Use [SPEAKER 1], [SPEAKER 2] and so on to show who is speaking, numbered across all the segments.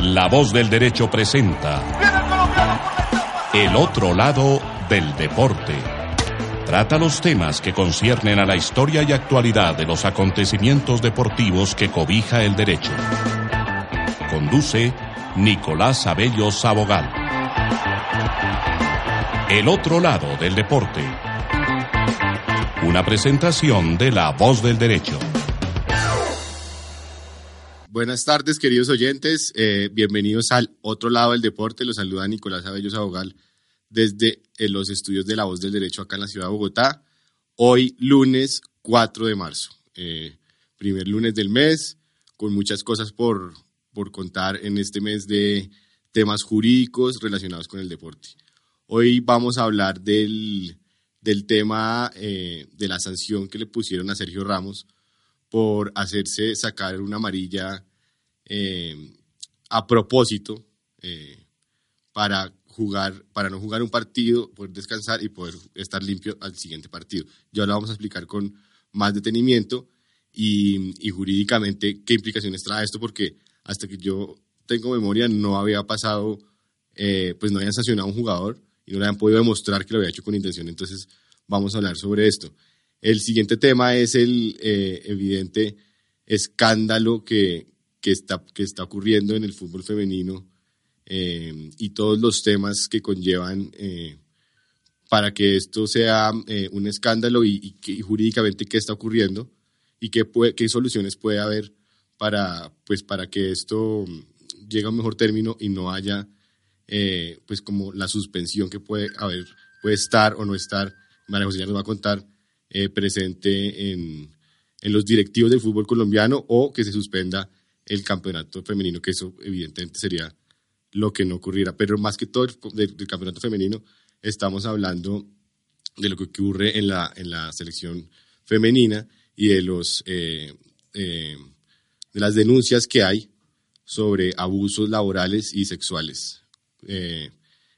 [SPEAKER 1] La voz del derecho presenta El otro lado del deporte. Trata los temas que conciernen a la historia y actualidad de los acontecimientos deportivos que cobija el derecho. Conduce Nicolás Abello Sabogal. El otro lado del deporte. Una presentación de La Voz del Derecho.
[SPEAKER 2] Buenas tardes, queridos oyentes. Eh, bienvenidos al otro lado del deporte. Los saluda Nicolás Abello Sabogal desde eh, los estudios de La Voz del Derecho acá en la ciudad de Bogotá. Hoy, lunes 4 de marzo. Eh, primer lunes del mes, con muchas cosas por, por contar en este mes de temas jurídicos relacionados con el deporte. Hoy vamos a hablar del, del tema de la sanción que le pusieron a Sergio Ramos por hacerse sacar una amarilla eh, a propósito eh, para jugar, para no jugar un partido, poder descansar y poder estar limpio al siguiente partido. Ya lo vamos a explicar con más detenimiento y, jurídicamente qué implicaciones trae esto, porque hasta que yo tengo memoria no había pasado, eh, pues no habían sancionado a un jugador y no le habían podido demostrar que lo había hecho con intención. Entonces vamos a hablar sobre esto. El siguiente tema es el evidente escándalo que, que, está, que está ocurriendo en el fútbol femenino eh, y todos los temas que conllevan eh, para que esto sea un escándalo y, jurídicamente qué está ocurriendo y qué, qué soluciones puede haber para, pues, para que esto llegue a un mejor término y no haya pues como la suspensión que puede haber, puede estar o no estar. María José ya nos va a contar eh, presente en, en, los directivos del fútbol colombiano o que se suspenda el campeonato femenino, que eso evidentemente sería lo que no ocurriera. Pero más que todo del, campeonato femenino, estamos hablando de lo que ocurre en la, en la selección femenina y de, los, eh, eh, de las denuncias que hay sobre abusos laborales y sexuales.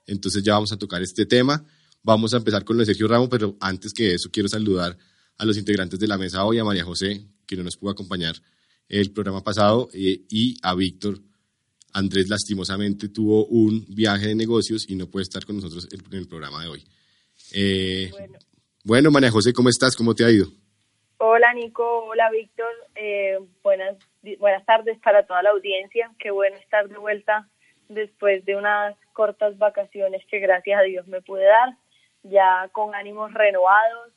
[SPEAKER 2] entonces ya vamos a tocar este tema. Vamos a empezar con lo de Sergio Ramos, pero antes que eso quiero saludar a los integrantes de la mesa hoy, a María José, que no nos pudo acompañar el programa pasado, eh, y a Víctor. Andrés lastimosamente tuvo un viaje de negocios y no puede estar con nosotros en el programa de hoy. Eh, bueno. María José, ¿cómo estás? ¿Cómo te ha ido?
[SPEAKER 3] Hola Nico, hola Víctor, eh, buenas, buenas tardes para toda la audiencia, qué bueno estar de vuelta después de unas cortas vacaciones que gracias a Dios me pude dar ya con ánimos renovados,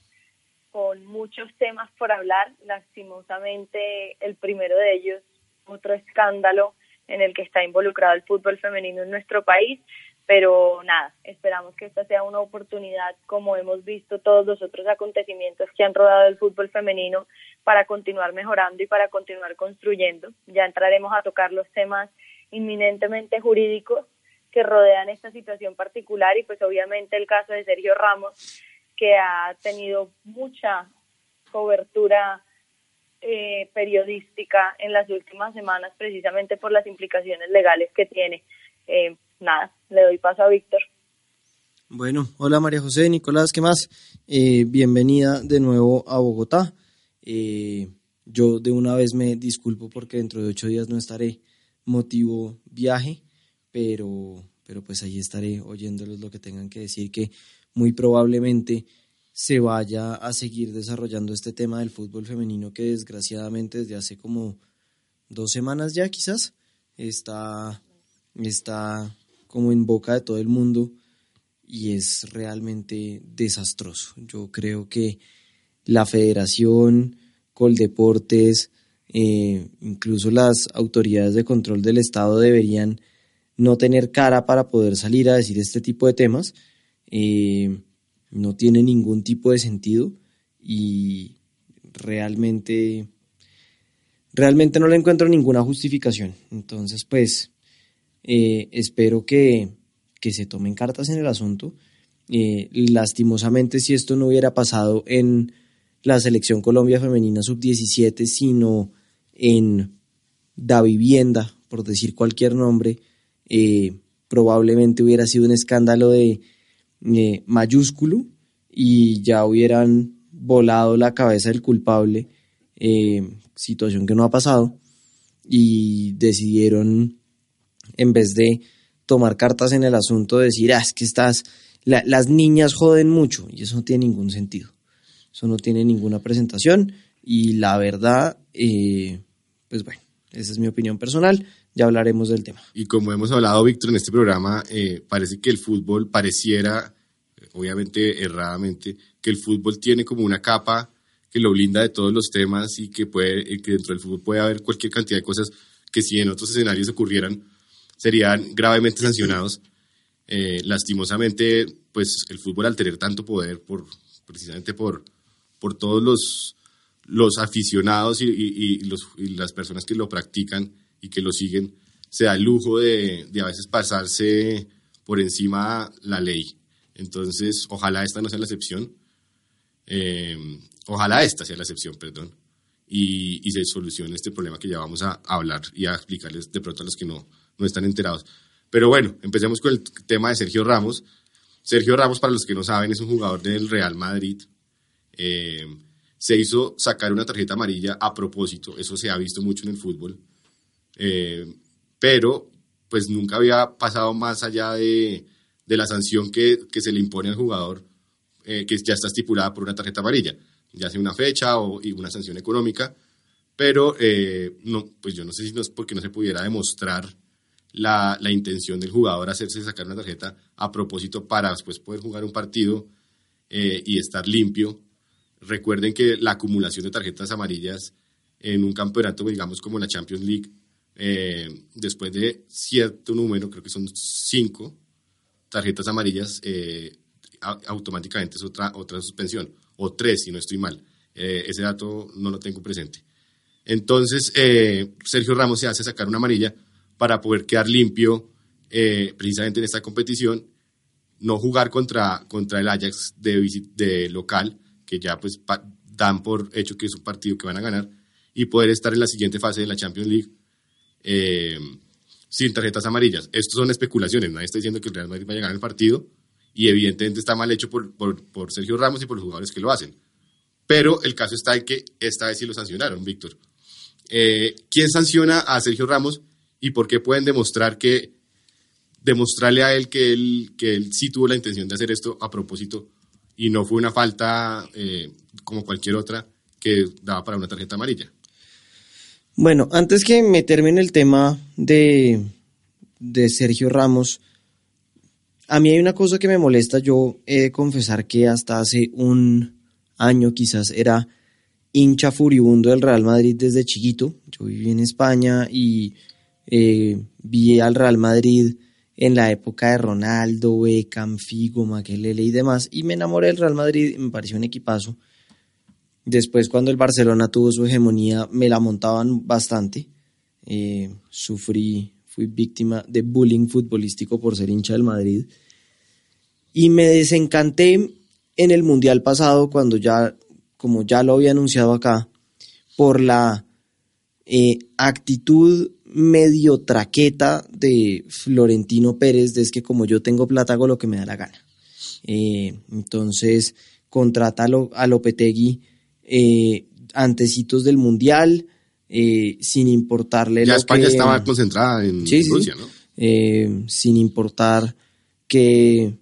[SPEAKER 3] con muchos temas por hablar. Lastimosamente, el primero de ellos, otro escándalo en el que está involucrado el fútbol femenino en nuestro país, pero nada, esperamos que esta sea una oportunidad, como hemos visto todos los otros acontecimientos que han rodado el fútbol femenino, para continuar mejorando y para continuar construyendo. Ya entraremos a tocar los temas inminentemente jurídicos que rodean esta situación particular y pues obviamente el caso de Sergio Ramos que ha tenido mucha cobertura eh, periodística en las últimas semanas precisamente por las implicaciones legales que tiene. Eh, nada, le doy paso a Víctor.
[SPEAKER 4] Bueno, hola María José, Nicolás, ¿qué más? Eh, bienvenida de nuevo a Bogotá. yo de una vez me disculpo porque dentro de ocho días no estaré motivo viaje pero, pero pues ahí estaré oyéndolos lo que tengan que decir, que muy probablemente se vaya a seguir desarrollando este tema del fútbol femenino que desgraciadamente desde hace como dos semanas ya quizás está, está como en boca de todo el mundo y es realmente desastroso. Yo creo que la federación, Coldeportes, eh, incluso las autoridades de control del Estado deberían no tener cara para poder salir a decir este tipo de temas eh, no tiene ningún tipo de sentido y realmente, realmente no le encuentro ninguna justificación. Entonces, pues, eh, espero que, se tomen cartas en el asunto. Eh, lastimosamente, si esto no hubiera pasado en la selección Colombia Femenina Sub-17, sino en Da Vivienda, por decir cualquier nombre, probablemente hubiera sido un escándalo de mayúsculo y ya hubieran volado la cabeza del culpable, situación que no ha pasado, y decidieron en vez de tomar cartas en el asunto, decir, ah, es que estás, las niñas joden mucho, y eso no tiene ningún sentido. Eso no tiene ninguna presentación, y la verdad, eh, pues bueno, esa es mi opinión personal, ya hablaremos del tema.
[SPEAKER 2] Y como hemos hablado, Víctor, en este programa, eh, parece que el fútbol pareciera, obviamente erradamente, que el fútbol tiene como una capa que lo blinda de todos los temas y que, puede, que dentro del fútbol puede haber cualquier cantidad de cosas que si en otros escenarios ocurrieran, serían gravemente sancionados. Eh, lastimosamente, pues el fútbol al tener tanto poder, por, precisamente por, por todos los, los aficionados y, las personas que lo practican y que lo siguen, se da el lujo de, a veces pasarse por encima la ley. Entonces, ojalá esta no sea la excepción. Eh, ojalá esta sea la excepción, perdón. Y, y, se solucione este problema que ya vamos a hablar y a explicarles de pronto a los que no, no están enterados. Pero bueno, empecemos con el tema de Sergio Ramos. Sergio Ramos, para los que no saben, es un jugador del Real Madrid. Eh, se hizo sacar una tarjeta amarilla a propósito, eso se ha visto mucho en el fútbol, eh, pero pues nunca había pasado más allá de, de la sanción que, que, se le impone al jugador, eh, que ya está estipulada por una tarjeta amarilla, ya sea una fecha o y una sanción económica, pero no, pues yo no sé si no es porque no se pudiera demostrar la, la, intención del jugador hacerse sacar una tarjeta a propósito para después poder jugar un partido eh, y estar limpio. Recuerden que la acumulación de tarjetas amarillas en un campeonato, digamos como la Champions League, eh, después de cierto número, creo que son cinco tarjetas amarillas, eh, automáticamente es otra, otra suspensión, o tres si no estoy mal. ese dato no lo tengo presente. Entonces, Sergio Ramos se hace sacar una amarilla para poder quedar limpio eh, precisamente en esta competición, no jugar contra, contra el Ajax de, de local, que ya pues dan por hecho que es un partido que van a ganar, y poder estar en la siguiente fase de la Champions League eh, sin tarjetas amarillas. Estos son especulaciones, nadie está diciendo que el Real Madrid vaya a ganar el partido, y evidentemente está mal hecho por, por, Sergio Ramos y por los jugadores que lo hacen. Pero el caso está en que esta vez sí lo sancionaron, Víctor. Eh, ¿Quién sanciona a Sergio Ramos? y por qué pueden demostrar que demostrarle a él que él que él sí tuvo la intención de hacer esto a propósito y no fue una falta eh, como cualquier otra que daba para una tarjeta amarilla.
[SPEAKER 4] Bueno, antes que meterme en el tema de, de Sergio Ramos, a mí hay una cosa que me molesta. Yo he de confesar que hasta hace un año quizás era hincha furibundo del Real Madrid desde chiquito. Yo viví en España y eh, vi al Real Madrid en la época de Ronaldo, Beckham, Figo, Maquelele y demás, y me enamoré del Real Madrid, me pareció un equipazo. Después, cuando el Barcelona tuvo su hegemonía, me la montaban bastante. Eh, sufrí, fui víctima de bullying futbolístico por ser hincha del Madrid. Y me desencanté en el Mundial pasado, cuando ya, como ya lo había anunciado acá, por la eh, actitud medio traqueta de Florentino Pérez, de es que como yo tengo plata hago lo que me da la gana. Eh, entonces, contrata a Lopetegui eh, antecitos del Mundial, eh, sin importarle
[SPEAKER 2] ya España estaba concentrada en Rusia, ¿no?
[SPEAKER 4] Eh, sin importar que,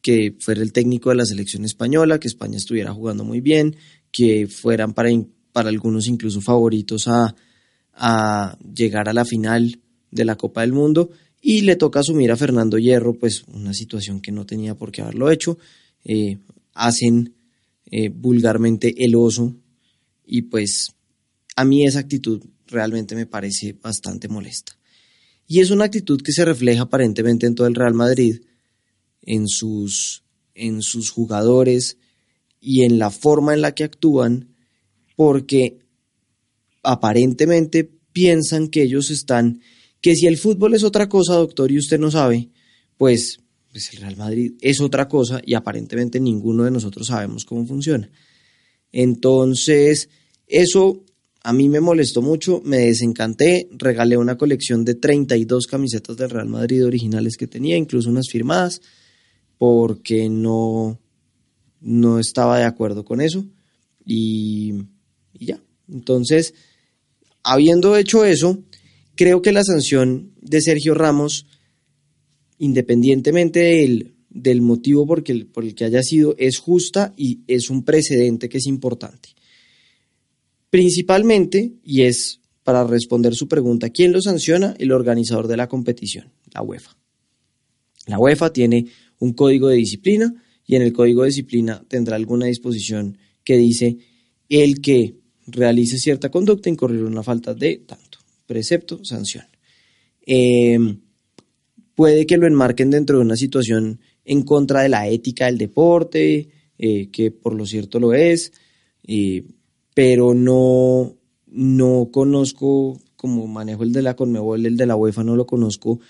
[SPEAKER 4] que fuera el técnico de la selección española, que España estuviera jugando muy bien, que fueran para, para algunos incluso favoritos a a llegar a la final de la Copa del Mundo y le toca asumir a Fernando Hierro pues una situación que no tenía por qué haberlo hecho. Eh, hacen eh, vulgarmente el oso y pues a mí esa actitud realmente me parece bastante molesta. Y es una actitud que se refleja aparentemente en todo el Real Madrid, en sus, en sus jugadores y en la forma en la que actúan porque aparentemente piensan que ellos están, que si el fútbol es otra cosa, doctor, y usted no sabe, pues, pues el Real Madrid es otra cosa y aparentemente ninguno de nosotros sabemos cómo funciona. Entonces, eso a mí me molestó mucho, me desencanté, regalé una colección de 32 camisetas del Real Madrid originales que tenía, incluso unas firmadas, porque no, no estaba de acuerdo con eso y, y ya. Entonces, habiendo hecho eso, creo que la sanción de Sergio Ramos, independientemente del, del motivo por, por el que haya sido, es justa y es un precedente que es importante. Principalmente, y es para responder su pregunta, ¿quién lo sanciona? El organizador de la competición, la UEFA. La UEFA tiene un código de disciplina y en el código de disciplina tendrá alguna disposición que dice el que realice cierta conducta incurrirá una falta de tanto. Precepto, sanción. Em, puede que lo enmarquen dentro de una situación en contra de la ética del deporte, eh, que por lo cierto lo es, eh, pero no, no conozco, como manejo el de la Conmebol, el de la UEFA, no lo conozco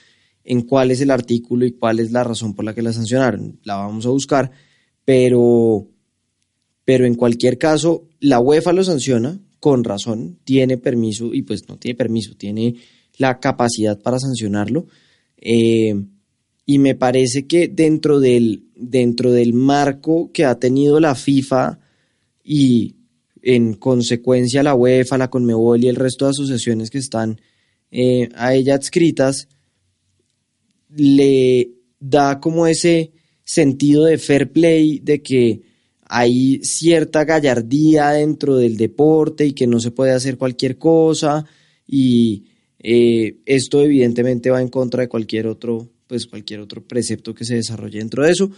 [SPEAKER 4] en cuál es el artículo y cuál es la razón por la que la sancionaron. La vamos a buscar, pero, pero en cualquier caso, la UEFA lo sanciona con razón, tiene permiso, y pues no tiene permiso, tiene la capacidad para sancionarlo. Eh, y me parece que dentro del, dentro del marco que ha tenido la FIFA y en consecuencia la UEFA, la Conmebol y el resto de asociaciones que están eh, a ella adscritas, le da como ese sentido de fair play, de que hay cierta gallardía dentro del deporte y que no se puede hacer cualquier cosa y eh, esto evidentemente va en contra de cualquier otro pues cualquier otro precepto que se desarrolle dentro de eso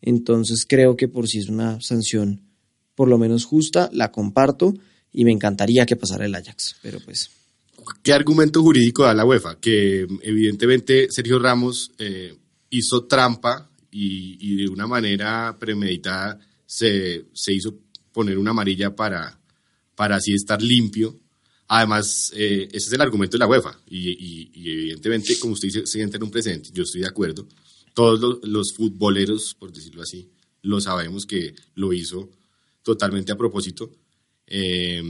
[SPEAKER 4] entonces creo que por si es una sanción por lo menos justa la comparto y me encantaría que pasara el Ajax pero pues
[SPEAKER 2] ¿Qué argumento jurídico da la UEFA? Que evidentemente Sergio Ramos eh, hizo trampa y, de una manera premeditada se, hizo poner una amarilla para, para así estar limpio. Además, eh, ese es el argumento de la UEFA y, evidentemente, como usted dice, se entra en un precedente. Yo estoy de acuerdo. Todos los, los futboleros, por decirlo así, lo sabemos que lo hizo totalmente a propósito. Eh,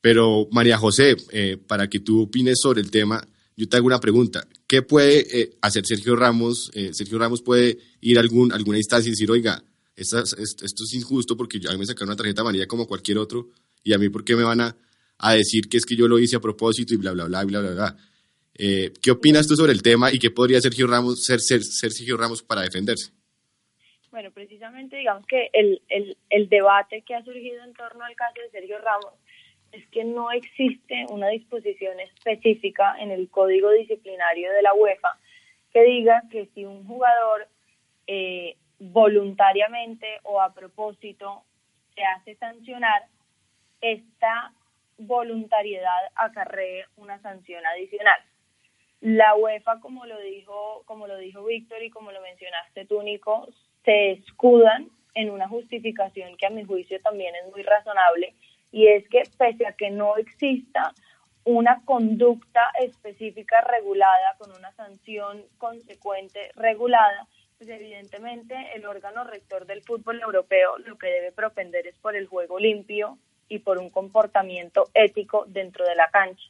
[SPEAKER 2] pero María José, eh, para que tú opines sobre el tema, yo te hago una pregunta. ¿Qué puede eh, hacer Sergio Ramos? Eh, Sergio Ramos puede ir a algún, alguna instancia y decir, oiga, esto, es injusto porque a mí me sacaron una tarjeta amarilla como cualquier otro y a mí por qué me van a, decir que es que yo lo hice a propósito y bla, bla, bla, bla, bla, bla. ¿Qué opinas tú sobre el tema y qué podría Sergio Ramos, ser, ser, Sergio Ramos para defenderse?
[SPEAKER 3] Bueno, precisamente digamos que el, el, el debate que ha surgido en torno al caso de Sergio Ramos es que no existe una disposición específica en el código disciplinario de la UEFA que diga que si un jugador eh, voluntariamente o a propósito se hace sancionar, esta voluntariedad acarree una sanción adicional. La UEFA, como lo dijo, como lo dijo Víctor y como lo mencionaste tú, Nico, se escudan en una justificación que a mi juicio también es muy razonable y es que pese a que no exista una conducta específica regulada con una sanción consecuente regulada, pues evidentemente el órgano rector del fútbol europeo lo que debe propender es por el juego limpio y por un comportamiento ético dentro de la cancha.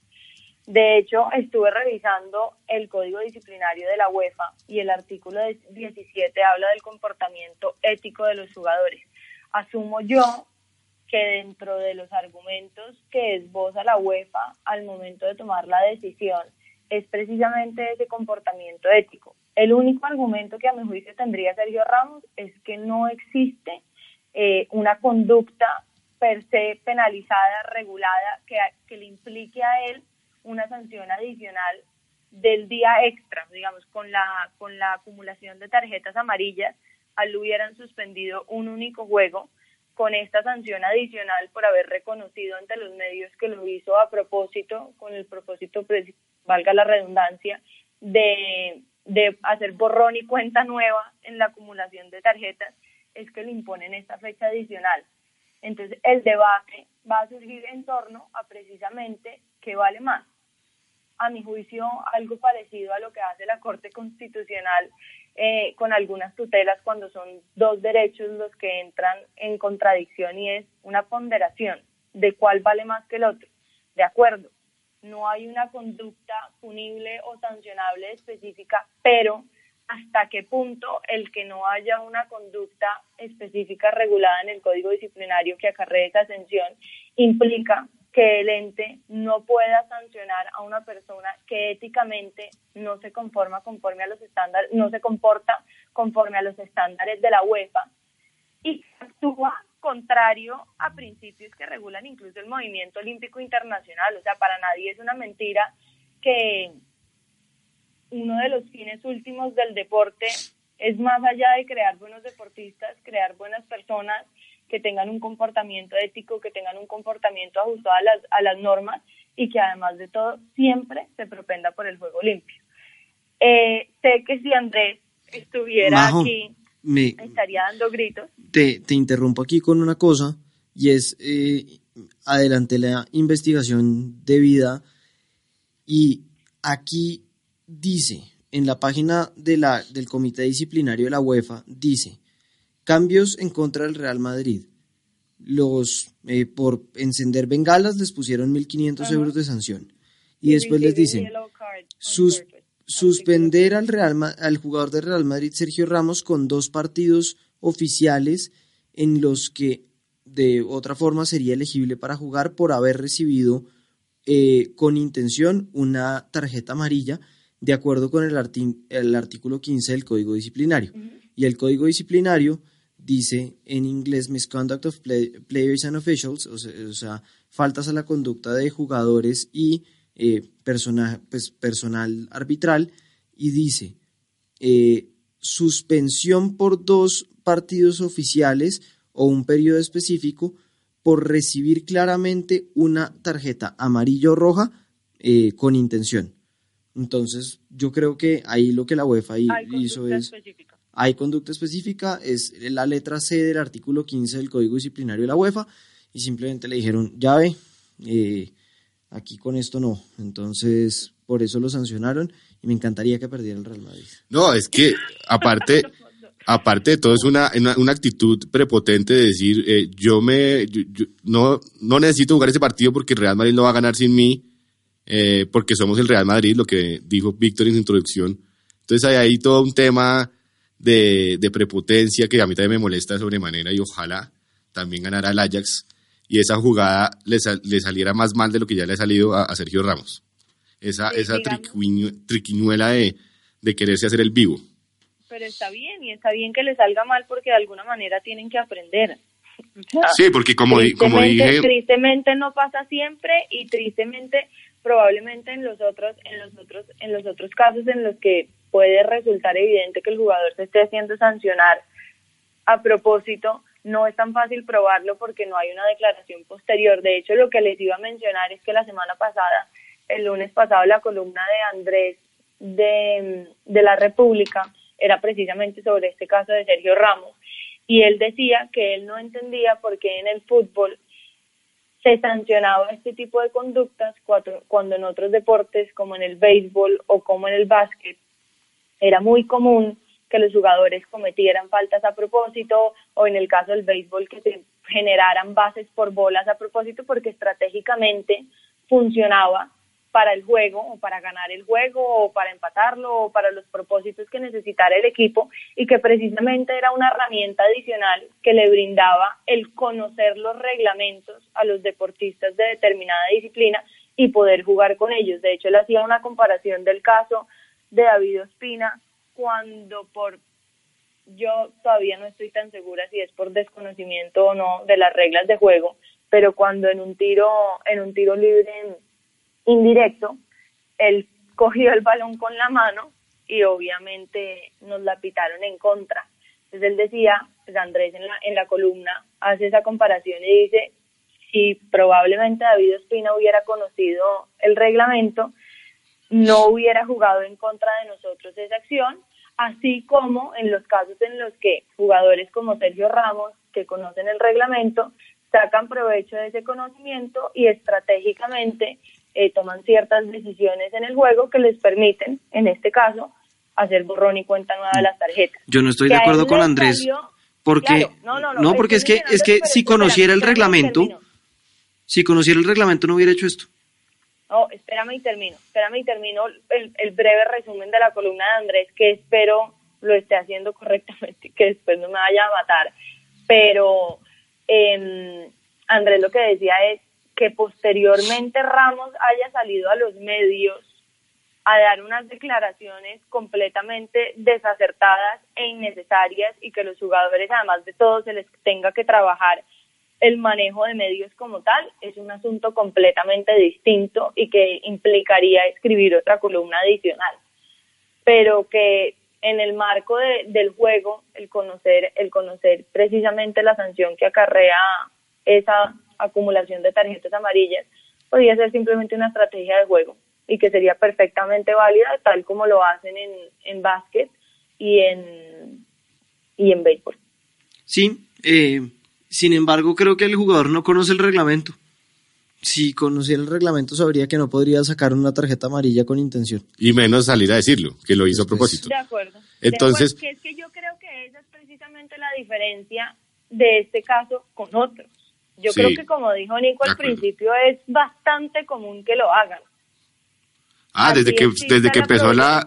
[SPEAKER 3] De hecho, estuve revisando el código disciplinario de la UEFA y el artículo 17 habla del comportamiento ético de los jugadores. Asumo yo que dentro de los argumentos que esboza la UEFA al momento de tomar la decisión es precisamente ese comportamiento ético. El único argumento que a mi juicio tendría Sergio Ramos es que no existe eh, una conducta per penalizada, regulada, que, que le implique a él una sanción adicional del día extra, digamos, con la, con la acumulación de tarjetas amarillas, al hubieran suspendido un único juego, con esta sanción adicional por haber reconocido ante los medios que lo hizo a propósito, con el propósito, pues, valga la redundancia, de, de hacer borrón y cuenta nueva en la acumulación de tarjetas, es que le imponen esta fecha adicional. Entonces el debate va a surgir en torno a precisamente qué vale más. A mi juicio, algo parecido a lo que hace la Corte Constitucional eh, con algunas tutelas cuando son dos derechos los que entran en contradicción y es una ponderación de cuál vale más que el otro. De acuerdo, no hay una conducta punible o sancionable específica, pero hasta qué punto el que no haya una conducta específica regulada en el código disciplinario que acarree esa sanción implica que el ente no pueda sancionar a una persona que éticamente no se conforma conforme a los estándares, no se comporta conforme a los estándares de la UEFA y actúa contrario a principios que regulan incluso el movimiento olímpico internacional. O sea, para nadie es una mentira que uno de los fines últimos del deporte es más allá de crear buenos deportistas, crear buenas personas que tengan un comportamiento ético, que tengan un comportamiento ajustado a las, a las normas y que además de todo siempre se propenda por el juego limpio. Eh, sé que si Andrés estuviera aquí, me estaría dando gritos.
[SPEAKER 4] Te, te, interrumpo aquí con una cosa y es, eh, adelante la investigación debida y aquí dice, en la página de la, del Comité Disciplinario de la UEFA, dice, cambios en contra del Real Madrid. Los, eh, por encender bengalas les pusieron 1.500 euros de sanción. Y después les dicen, sus, suspender al, Real, al jugador del Real Madrid, Sergio Ramos, con dos partidos oficiales en los que de otra forma sería elegible para jugar por haber recibido eh, con intención una tarjeta amarilla de acuerdo con el, el artículo 15 del Código Disciplinario. Y el Código Disciplinario dice en inglés misconduct of players and officials, o sea, faltas a la conducta de jugadores y eh, pues, personal arbitral, y dice eh, suspensión por dos partidos oficiales o un periodo específico por recibir claramente una tarjeta amarillo o roja eh, con intención. Entonces, yo creo que ahí lo que la UEFA hizo es... Hay conducta específica, es la letra C del artículo 15 del Código Disciplinario de la UEFA, y simplemente le dijeron, ya ve, eh, aquí con esto no. Entonces, por eso lo sancionaron, y me encantaría que perdiera el Real Madrid.
[SPEAKER 2] No, es que aparte... aparte de todo, es una, una, actitud prepotente de decir, eh, yo me no, no necesito jugar ese partido porque el Real Madrid lo va a ganar sin mí, eh, porque somos el Real Madrid, lo que dijo Víctor en su introducción. Entonces hay ahí todo un tema de, de, prepotencia que a mí también me molesta de sobremanera y ojalá también ganara el Ajax y esa jugada le, le, saliera más mal de lo que ya le ha salido a, Sergio Ramos. Esa, esa triquiñuela de, de quererse hacer el vivo.
[SPEAKER 3] Pero está bien, y está bien que le salga mal porque de alguna manera tienen que aprender.
[SPEAKER 2] sí, porque como, como dije...
[SPEAKER 3] Tristemente no pasa siempre y tristemente probablemente en los otros en los otros en los otros casos en los que puede resultar evidente que el jugador se esté haciendo sancionar a propósito no es tan fácil probarlo porque no hay una declaración posterior. De hecho lo que les iba a mencionar es que la semana pasada el lunes pasado la columna de Andrés de, de la República era precisamente sobre este caso de Sergio Ramos y él decía que él no entendía por qué en el fútbol se sancionaba este tipo de conductas cuando en otros deportes, como en el béisbol o como en el básquet, era muy común que los jugadores cometieran faltas a propósito o en el caso del béisbol que se generaran bases por bolas a propósito porque estratégicamente funcionaba para el juego o para ganar el juego o para empatarlo o para los propósitos que necesitara el equipo y que precisamente era una herramienta adicional que le brindaba el conocer los reglamentos a los deportistas de determinada disciplina y poder jugar con ellos. De hecho, él hacía una comparación del caso de David Ospina cuando por yo todavía no estoy tan segura si es por desconocimiento o no de las reglas de juego, pero cuando en un tiro en un tiro libre indirecto, él cogió el balón con la mano y obviamente nos la pitaron en contra. Entonces él decía, pues Andrés en la, en la columna hace esa comparación y dice, si probablemente David Ospina hubiera conocido el reglamento, no hubiera jugado en contra de nosotros esa acción, así como en los casos en los que jugadores como Sergio Ramos, que conocen el reglamento, sacan provecho de ese conocimiento y estratégicamente eh, toman ciertas decisiones en el juego que les permiten, en este caso, hacer borrón y cuenta nueva de las tarjetas.
[SPEAKER 4] Yo no estoy de acuerdo con Andrés. porque no, no, no, porque es que es que si conociera el reglamento, si conociera el reglamento no hubiera hecho esto.
[SPEAKER 3] No, espérame y termino, espérame y termino el, el breve resumen de la columna de Andrés, que espero lo esté haciendo correctamente, que después no me vaya a matar. Pero eh, Andrés lo que decía es que posteriormente Ramos haya salido a los medios a dar unas declaraciones completamente desacertadas e innecesarias y que los jugadores, además de todo, se les tenga que trabajar el manejo de medios como tal, es un asunto completamente distinto y que implicaría escribir otra columna adicional. Pero que en el marco del juego, el conocer, el conocer precisamente la sanción que acarrea esa acumulación de tarjetas amarillas, podría ser simplemente una estrategia de juego y que sería perfectamente válida, tal como lo hacen en, en básquet y en, y en béisbol.
[SPEAKER 4] Sí, eh, sin embargo, creo que el jugador no conoce el reglamento. Si conociera el reglamento, sabría que no podría sacar una tarjeta amarilla con intención.
[SPEAKER 2] Y menos salir a decirlo, que lo hizo a propósito.
[SPEAKER 3] De acuerdo.
[SPEAKER 2] Entonces,
[SPEAKER 3] es que yo creo que esa es precisamente la diferencia de este caso con otros. Yo creo que, como dijo Nico al principio, es bastante común que lo hagan.
[SPEAKER 2] Ah, desde que, desde que empezó la,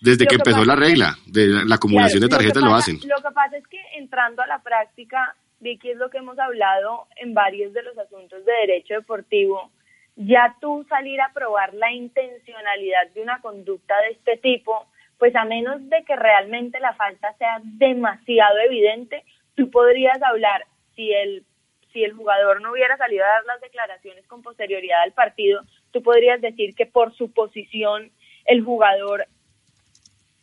[SPEAKER 2] desde que, empezó la regla de la acumulación de tarjetas lo, hacen.
[SPEAKER 3] Lo que pasa es que entrando a la práctica Vicky, es lo que hemos hablado en varios de los asuntos de derecho deportivo, ya tú salir a probar la intencionalidad de una conducta de este tipo, pues a menos de que realmente la falta sea demasiado evidente, tú podrías hablar si el si el jugador no hubiera salido a dar las declaraciones con posterioridad al partido, tú podrías decir que por su posición el jugador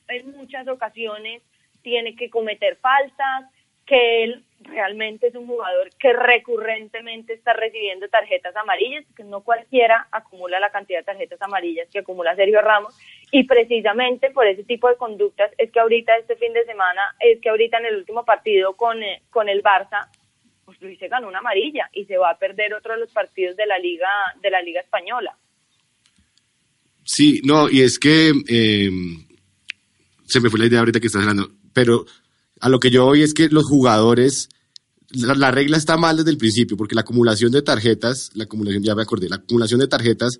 [SPEAKER 3] en muchas ocasiones tiene que cometer faltas, que él realmente es un jugador que recurrentemente está recibiendo tarjetas amarillas, que no cualquiera acumula la cantidad de tarjetas amarillas que acumula Sergio Ramos, y precisamente por ese tipo de conductas es que ahorita este fin de semana, es que ahorita en el último partido con, eh, con el Barça, pues Luis se ganó una amarilla y se va a perder otro de los partidos de la liga, de la liga española.
[SPEAKER 2] Sí, no, y es que eh, se me fue la idea ahorita que estás hablando, pero a lo que yo voy es que los jugadores, la, regla está mal desde el principio, porque la acumulación de tarjetas, la acumulación, ya me acordé, la acumulación de tarjetas,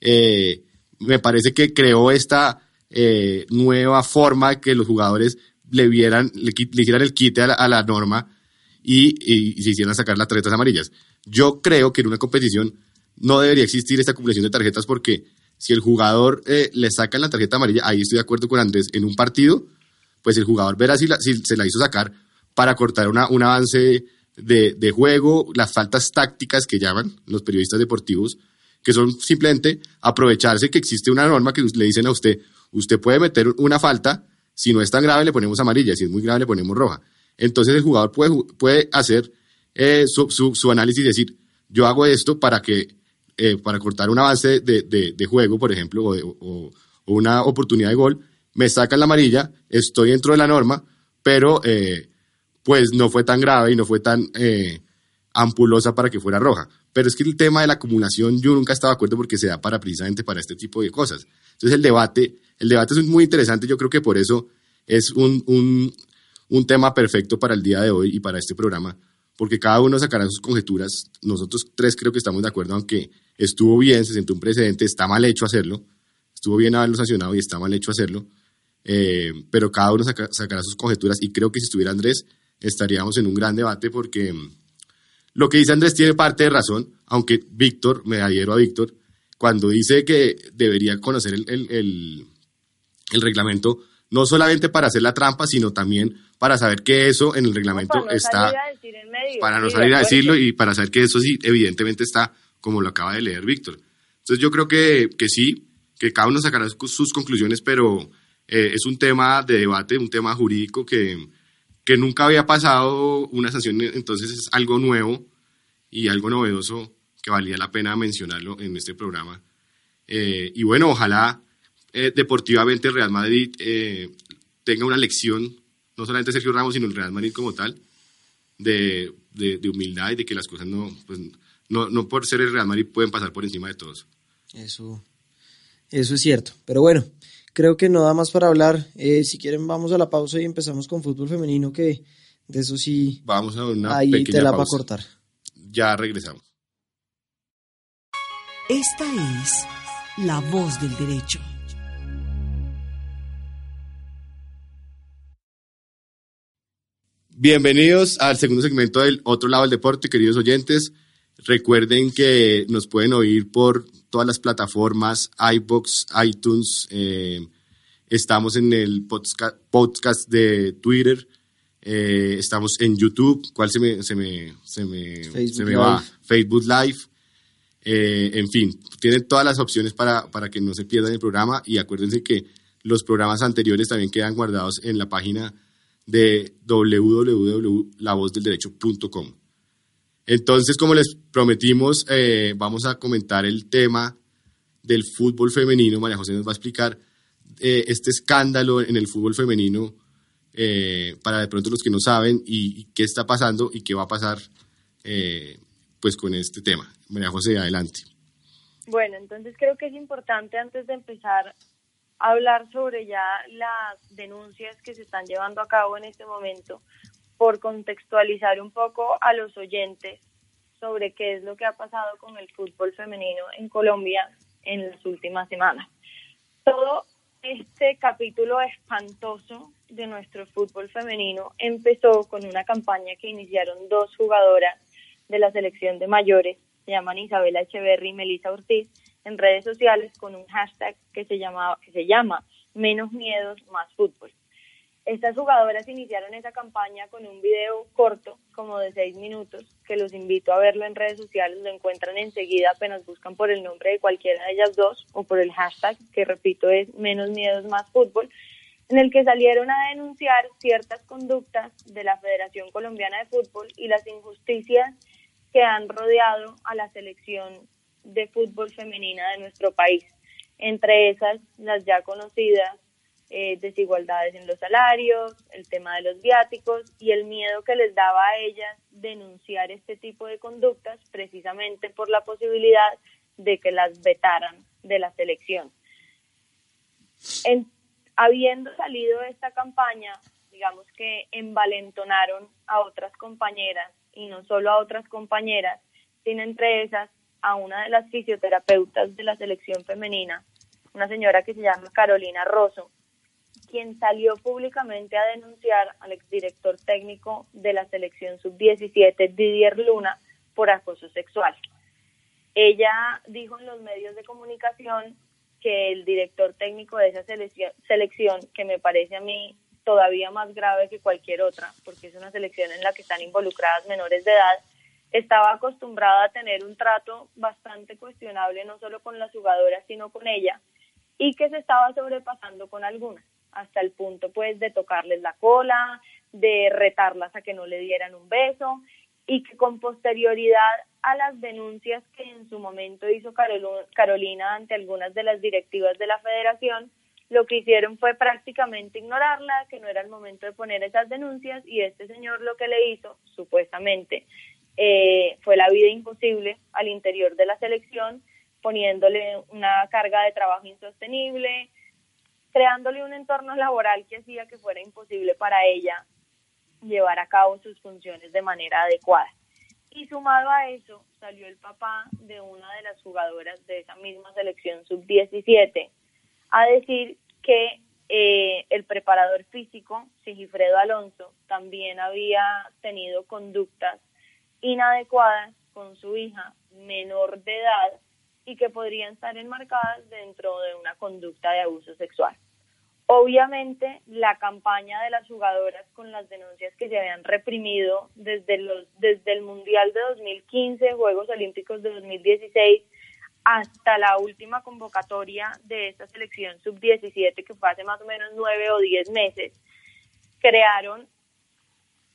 [SPEAKER 2] eh, me parece que creó esta eh, nueva forma que los jugadores le vieran, le, hicieran el quite a la, norma y, se hicieran sacar las tarjetas amarillas. Yo creo que en una competición no debería existir esta acumulación de tarjetas porque si el jugador eh, le saca la tarjeta amarilla, ahí estoy de acuerdo con Andrés, en un partido, pues el jugador verá si, se la hizo sacar para cortar un avance de, juego, las faltas tácticas que llaman los periodistas deportivos, que son simplemente aprovecharse que existe una norma que le dicen a usted, usted puede meter una falta, si no es tan grave le ponemos amarilla, si es muy grave le ponemos roja. Entonces el jugador puede, puede hacer eh, su, análisis y decir, yo hago esto para que eh, para cortar un avance de, juego, por ejemplo, o, o, una oportunidad de gol, me sacan la amarilla, estoy dentro de la norma, pero eh, pues no fue tan grave y no fue tan eh, ampulosa para que fuera roja. Pero es que el tema de la acumulación yo nunca estaba de acuerdo porque se da para precisamente para este tipo de cosas. Entonces el debate, el debate es muy interesante, yo creo que por eso es un, un, un tema perfecto para el día de hoy y para este programa, porque cada uno sacará sus conjeturas. Nosotros tres creo que estamos de acuerdo, aunque estuvo bien, se sentó un precedente, está mal hecho hacerlo, estuvo bien haberlo sancionado y está mal hecho hacerlo. Eh, pero cada uno sacará sus conjeturas y creo que si estuviera Andrés estaríamos en un gran debate porque mm, lo que dice Andrés tiene parte de razón, aunque Víctor, me adhiero a Víctor, cuando dice que debería conocer el, el, reglamento, no solamente para hacer la trampa, sino también para saber que eso en el reglamento está, para no salir a decirlo y para saber que eso sí, evidentemente está como lo acaba de leer Víctor. Entonces yo creo que, que sí, que cada uno sacará sus conclusiones, pero eh, es un tema de debate, un tema jurídico que, que nunca había pasado una sanción, entonces es algo nuevo y algo novedoso que valía la pena mencionarlo en este programa. Eh, y bueno, ojalá eh, deportivamente el Real Madrid tenga una lección, no solamente Sergio Ramos, sino el Real Madrid como tal, de, de, humildad y de que las cosas no, pues, no, no por ser el Real Madrid pueden pasar por encima de todos.
[SPEAKER 4] Eso, eso es cierto. Pero bueno, creo que no da más para hablar. Eh, si quieren, vamos a la pausa y empezamos con fútbol femenino, que de eso sí.
[SPEAKER 2] Vamos a una
[SPEAKER 4] ahí te la va a cortar.
[SPEAKER 2] Ya regresamos.
[SPEAKER 5] Esta es la voz del derecho.
[SPEAKER 2] Bienvenidos al segundo segmento del Otro lado del deporte, queridos oyentes. Recuerden que nos pueden oír por todas las plataformas, iBox, iTunes. Eh, estamos en el podcast, de Twitter. Eh, estamos en YouTube. ¿Cuál se me, se me, se me, se me
[SPEAKER 4] va?
[SPEAKER 2] Facebook Live. Eh, en fin, tienen todas las opciones para, para que no se pierdan el programa y acuérdense que los programas anteriores también quedan guardados en la página de www.lavozdelderecho.com. Entonces, como les prometimos, eh, vamos a comentar el tema del fútbol femenino. María José nos va a explicar eh, este escándalo en el fútbol femenino eh, para de pronto los que no saben y, qué está pasando y qué va a pasar pues con este tema. María José, adelante.
[SPEAKER 3] Bueno, entonces creo que es importante antes de empezar hablar sobre ya las denuncias que se están llevando a cabo en este momento por contextualizar un poco a los oyentes sobre qué es lo que ha pasado con el fútbol femenino en Colombia en las últimas semanas. Todo este capítulo espantoso de nuestro fútbol femenino empezó con una campaña que iniciaron dos jugadoras de la selección de mayores, se llaman Isabela Echeverry y Melissa Ortiz, en redes sociales con un hashtag que se, llama, que se llama Menos Miedos, Más Fútbol. Estas jugadoras iniciaron esa campaña con un video corto, como de seis minutos, que los invito a verlo en redes sociales, lo encuentran enseguida apenas buscan por el nombre de cualquiera de ellas dos o por el hashtag, que repito es Menos Miedos, Más Fútbol, en el que salieron a denunciar ciertas conductas de la Federación Colombiana de Fútbol y las injusticias que han rodeado a la selección de fútbol femenina de nuestro país. Entre esas, las ya conocidas eh, desigualdades en los salarios, el tema de los viáticos y el miedo que les daba a ellas denunciar este tipo de conductas precisamente por la posibilidad de que las vetaran de la selección. En, habiendo salido esta campaña, digamos que envalentonaron a otras compañeras y no solo a otras compañeras, sino entre esas a una de las fisioterapeutas de la selección femenina, una señora que se llama Carolina Rosso, quien salió públicamente a denunciar al exdirector técnico de la selección sub-17, Didier Luna, por acoso sexual. Ella dijo en los medios de comunicación que el director técnico de esa selección, que me parece a mí todavía más grave que cualquier otra, porque es una selección en la que están involucradas menores de edad, estaba acostumbrada a tener un trato bastante cuestionable no solo con las jugadoras sino con ella y que se estaba sobrepasando con algunas hasta el punto pues de tocarles la cola, de retarlas a que no le dieran un beso y que con posterioridad a las denuncias que en su momento hizo Carolina ante algunas de las directivas de la federación, lo que hicieron fue prácticamente ignorarla, que no era el momento de poner esas denuncias y este señor lo que le hizo, supuestamente, eh, fue la vida imposible al interior de la selección, poniéndole una carga de trabajo insostenible, creándole un entorno laboral que hacía que fuera imposible para ella llevar a cabo sus funciones de manera adecuada. Y sumado a eso, salió el papá de una de las jugadoras de esa misma selección sub-17 a decir que eh, el preparador físico, Sigifredo Alonso, también había tenido conductas inadecuadas con su hija menor de edad y que podrían estar enmarcadas dentro de una conducta de abuso sexual. Obviamente, la campaña de las jugadoras con las denuncias que se habían reprimido desde, los, desde el Mundial de 2015, Juegos Olímpicos de 2016, hasta la última convocatoria de esta selección sub-17, que fue hace más o menos nueve o diez meses, crearon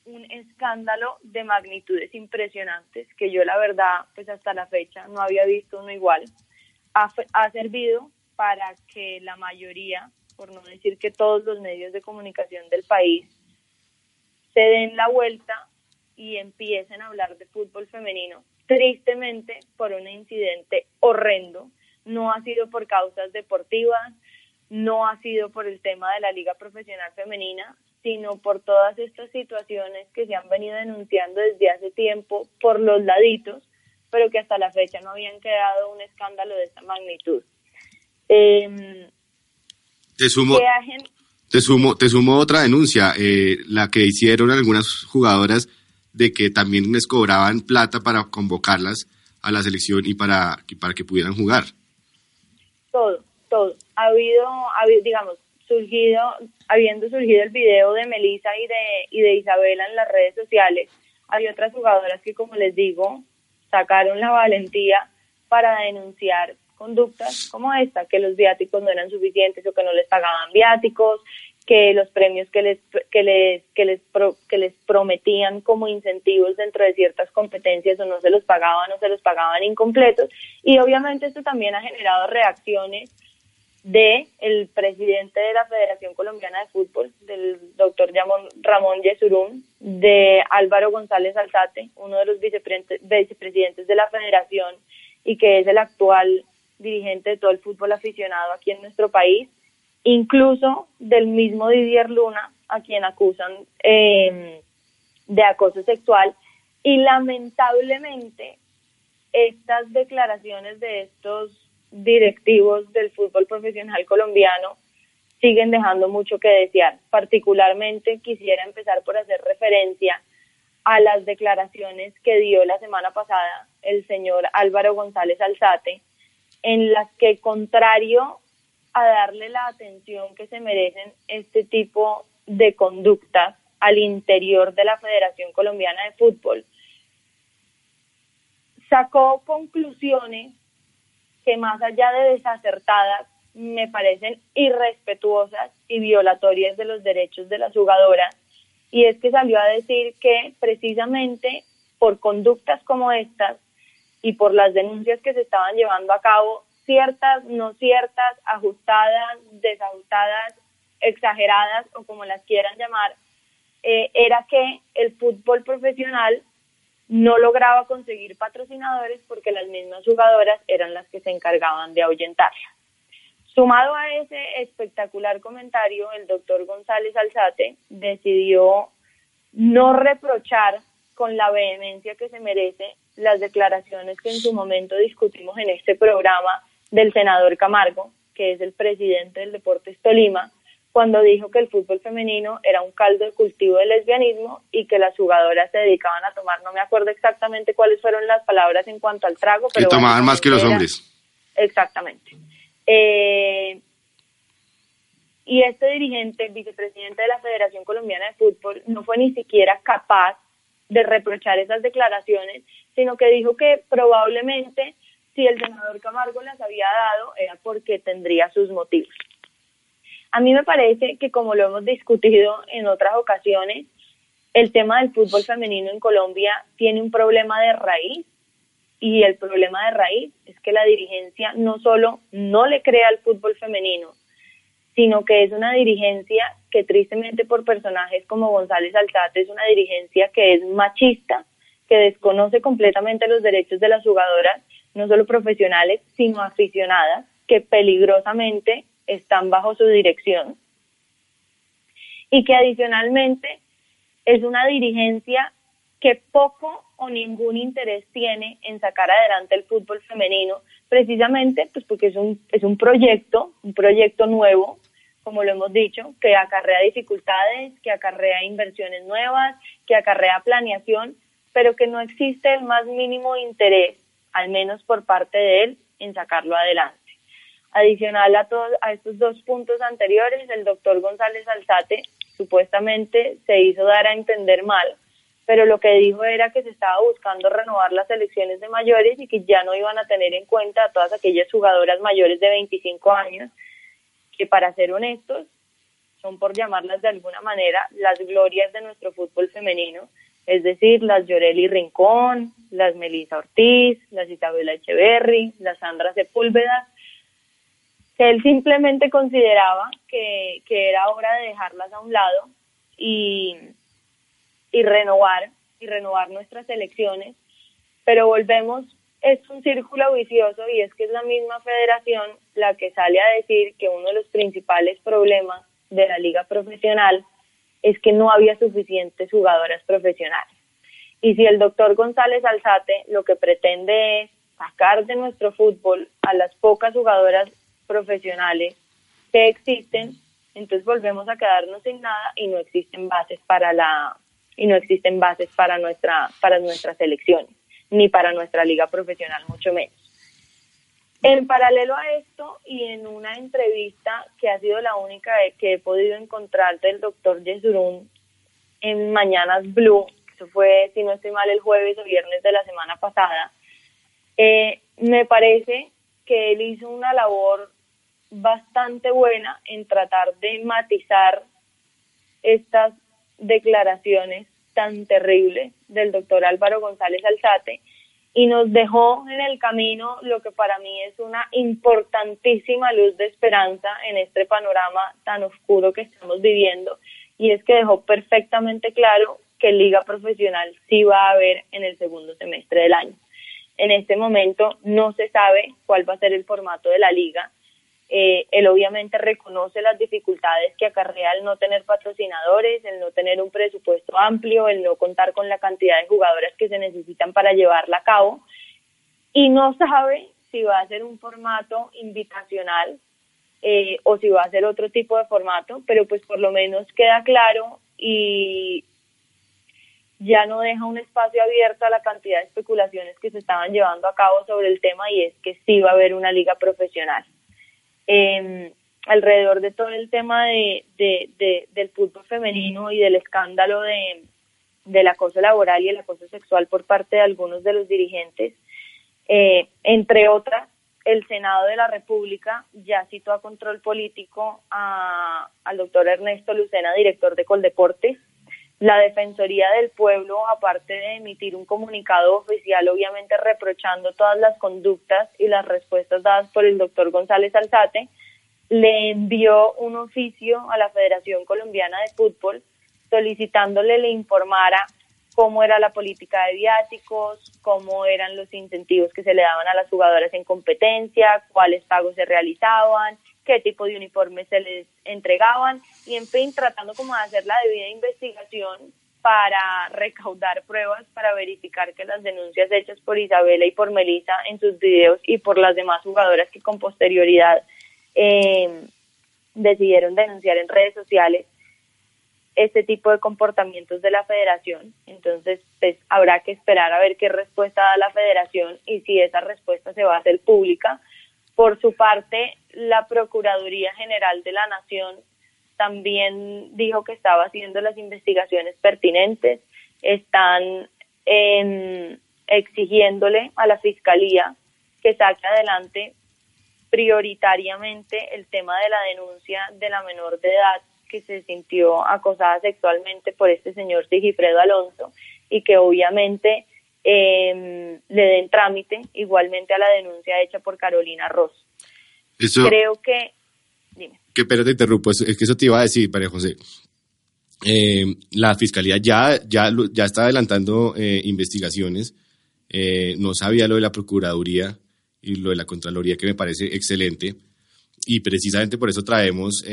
[SPEAKER 3] un escándalo de magnitudes impresionantes que yo la verdad pues hasta la fecha no había visto uno igual. Ha, ha servido para que la mayoría, por no decir que todos los medios de comunicación del país, se den la vuelta y empiecen a hablar de fútbol femenino, tristemente por un incidente horrendo, no ha sido por causas deportivas, no ha sido por el tema de la Liga Profesional Femenina, sino por todas estas situaciones que se han venido denunciando desde hace tiempo por los laditos, pero que hasta la fecha no habían quedado un escándalo de esta magnitud. Eh,
[SPEAKER 2] te sumo, te sumo, te sumo otra denuncia, eh, la que hicieron algunas jugadoras de que también les cobraban plata para convocarlas a la selección y para, para que pudieran jugar.
[SPEAKER 3] Todo, todo. Ha habido, ha habido, digamos, surgido, habiendo surgido el video de Melissa y de, y de Isabela en las redes sociales, hay otras jugadoras que, como les digo, sacaron la valentía para denunciar conductas como esta, que los viáticos no eran suficientes o que no les pagaban viáticos, que los premios que les que les que les que les prometían como incentivos dentro de ciertas competencias o no se los pagaban o se los pagaban incompletos. Y obviamente esto también ha generado reacciones de el presidente de la Federación Colombiana de Fútbol, del doctor Ramón Yesurún, de Álvaro González Alzate, uno de los vicepresidentes de la federación y que es el actual dirigente de todo el fútbol aficionado aquí en nuestro país, incluso del mismo Didier Luna, a quien acusan em, de acoso sexual, y lamentablemente estas declaraciones de estos directivos del fútbol profesional colombiano siguen dejando mucho que desear. Particularmente quisiera empezar por hacer referencia a las declaraciones que dio la semana pasada el señor Álvaro González Alzate, en las que contrario a darle la atención que se merecen este tipo de conductas al interior de la Federación Colombiana de Fútbol, sacó conclusiones que más allá de desacertadas me parecen irrespetuosas y violatorias de los derechos de las jugadoras. Y es que salió a decir que precisamente por conductas como estas y por las denuncias que se estaban llevando a cabo, ciertas, no ciertas, ajustadas, desajustadas, exageradas o como las quieran llamar, eh, era que el fútbol profesional no lograba conseguir patrocinadores porque las mismas jugadoras eran las que se encargaban de ahuyentarla. Sumado a ese espectacular comentario, el doctor González Alzate decidió no reprochar con la vehemencia que se merece las declaraciones que en su momento discutimos en este programa del senador Camargo, que es el presidente del Deportes Tolima, cuando dijo que el fútbol femenino era un caldo de cultivo del lesbianismo y que las jugadoras se dedicaban a tomar, no me acuerdo exactamente cuáles fueron las palabras en cuanto al trago,
[SPEAKER 2] pero... Que tomaban más que los hombres.
[SPEAKER 3] Exactamente. Eh, y este dirigente, vicepresidente de la Federación Colombiana de Fútbol, no fue ni siquiera capaz de reprochar esas declaraciones, sino que dijo que probablemente si el senador Camargo las había dado era porque tendría sus motivos. A mí me parece que como lo hemos discutido en otras ocasiones, el tema del fútbol femenino en Colombia tiene un problema de raíz y el problema de raíz es que la dirigencia no solo no le crea al fútbol femenino, sino que es una dirigencia que tristemente por personajes como González Alzate es una dirigencia que es machista, que desconoce completamente los derechos de las jugadoras, no solo profesionales, sino aficionadas, que peligrosamente están bajo su dirección y que adicionalmente es una dirigencia que poco o ningún interés tiene en sacar adelante el fútbol femenino, precisamente pues porque es un, es un proyecto, un proyecto nuevo, como lo hemos dicho, que acarrea dificultades, que acarrea inversiones nuevas, que acarrea planeación, pero que no existe el más mínimo interés, al menos por parte de él, en sacarlo adelante. Adicional a, todos, a estos dos puntos anteriores, el doctor González Alzate supuestamente se hizo dar a entender mal, pero lo que dijo era que se estaba buscando renovar las elecciones de mayores y que ya no iban a tener en cuenta a todas aquellas jugadoras mayores de 25 años, que para ser honestos, son por llamarlas de alguna manera las glorias de nuestro fútbol femenino, es decir, las Llorelli Rincón, las Melissa Ortiz, las Isabela Echeverry, las Sandra Sepúlveda, él simplemente consideraba que, era hora de dejarlas a un lado y, y renovar y renovar nuestras elecciones, pero volvemos, es un círculo vicioso y es que es la misma federación la que sale a decir que uno de los principales problemas de la liga profesional es que no había suficientes jugadoras profesionales. Y si el doctor González Alzate lo que pretende es sacar de nuestro fútbol a las pocas jugadoras profesionales que existen, entonces volvemos a quedarnos sin nada y no existen bases para la y no existen bases para nuestra para nuestras elecciones ni para nuestra liga profesional mucho menos. En paralelo a esto y en una entrevista que ha sido la única que he podido encontrar del doctor Yesurún en Mañanas Blue, eso fue, si no estoy mal, el jueves o viernes de la semana pasada, eh, me parece que él hizo una labor bastante buena en tratar de matizar estas declaraciones tan terribles del doctor Álvaro González Alzate y nos dejó en el camino lo que para mí es una importantísima luz de esperanza en este panorama tan oscuro que estamos viviendo y es que dejó perfectamente claro que liga profesional sí va a haber en el segundo semestre del año. En este momento no se sabe cuál va a ser el formato de la liga, eh, él obviamente reconoce las dificultades que acarrea el no tener patrocinadores, el no tener un presupuesto amplio, el no contar con la cantidad de jugadoras que se necesitan para llevarla a cabo. Y no sabe si va a ser un formato invitacional eh, o si va a ser otro tipo de formato, pero pues por lo menos queda claro y ya no deja un espacio abierto a la cantidad de especulaciones que se estaban llevando a cabo sobre el tema y es que sí va a haber una liga profesional eh, alrededor de todo el tema de, del fútbol femenino y del escándalo de, del acoso laboral y el acoso sexual por parte de algunos de los dirigentes. Eh, entre otras, el Senado de la República ya citó a control político a, al doctor Ernesto Lucena, director de Coldeportes. La Defensoría del Pueblo, aparte de emitir un comunicado oficial, obviamente reprochando todas las conductas y las respuestas dadas por el doctor González Alzate, le envió un oficio a la Federación Colombiana de Fútbol solicitándole le informara cómo era la política de viáticos, cómo eran los incentivos que se le daban a las jugadoras en competencia, cuáles pagos se realizaban, qué tipo de uniformes se les entregaban y en fin, tratando como de hacer la debida investigación para recaudar pruebas para verificar que las denuncias hechas por Isabela y por Melissa en sus videos y por las demás jugadoras que con posterioridad eh, decidieron denunciar en redes sociales este tipo de comportamientos de la federación. Entonces, pues habrá que esperar a ver qué respuesta da la federación y si esa respuesta se va a hacer pública por su parte, la Procuraduría General de la Nación también dijo que estaba haciendo las investigaciones pertinentes, están em, exigiéndole a la Fiscalía que saque adelante prioritariamente el tema de la denuncia de la menor de edad que se sintió acosada sexualmente por este señor Sigifredo Alonso y que obviamente eh, le den trámite igualmente a la denuncia hecha por Carolina Ross. Creo que...
[SPEAKER 2] Dime. Que, pero te interrumpo, es, que eso te iba a decir, María José. Eh, la fiscalía ya, ya, ya está adelantando eh, investigaciones. Eh, no sabía lo de la Procuraduría y lo de la Contraloría, que me parece excelente. Y precisamente por eso traemos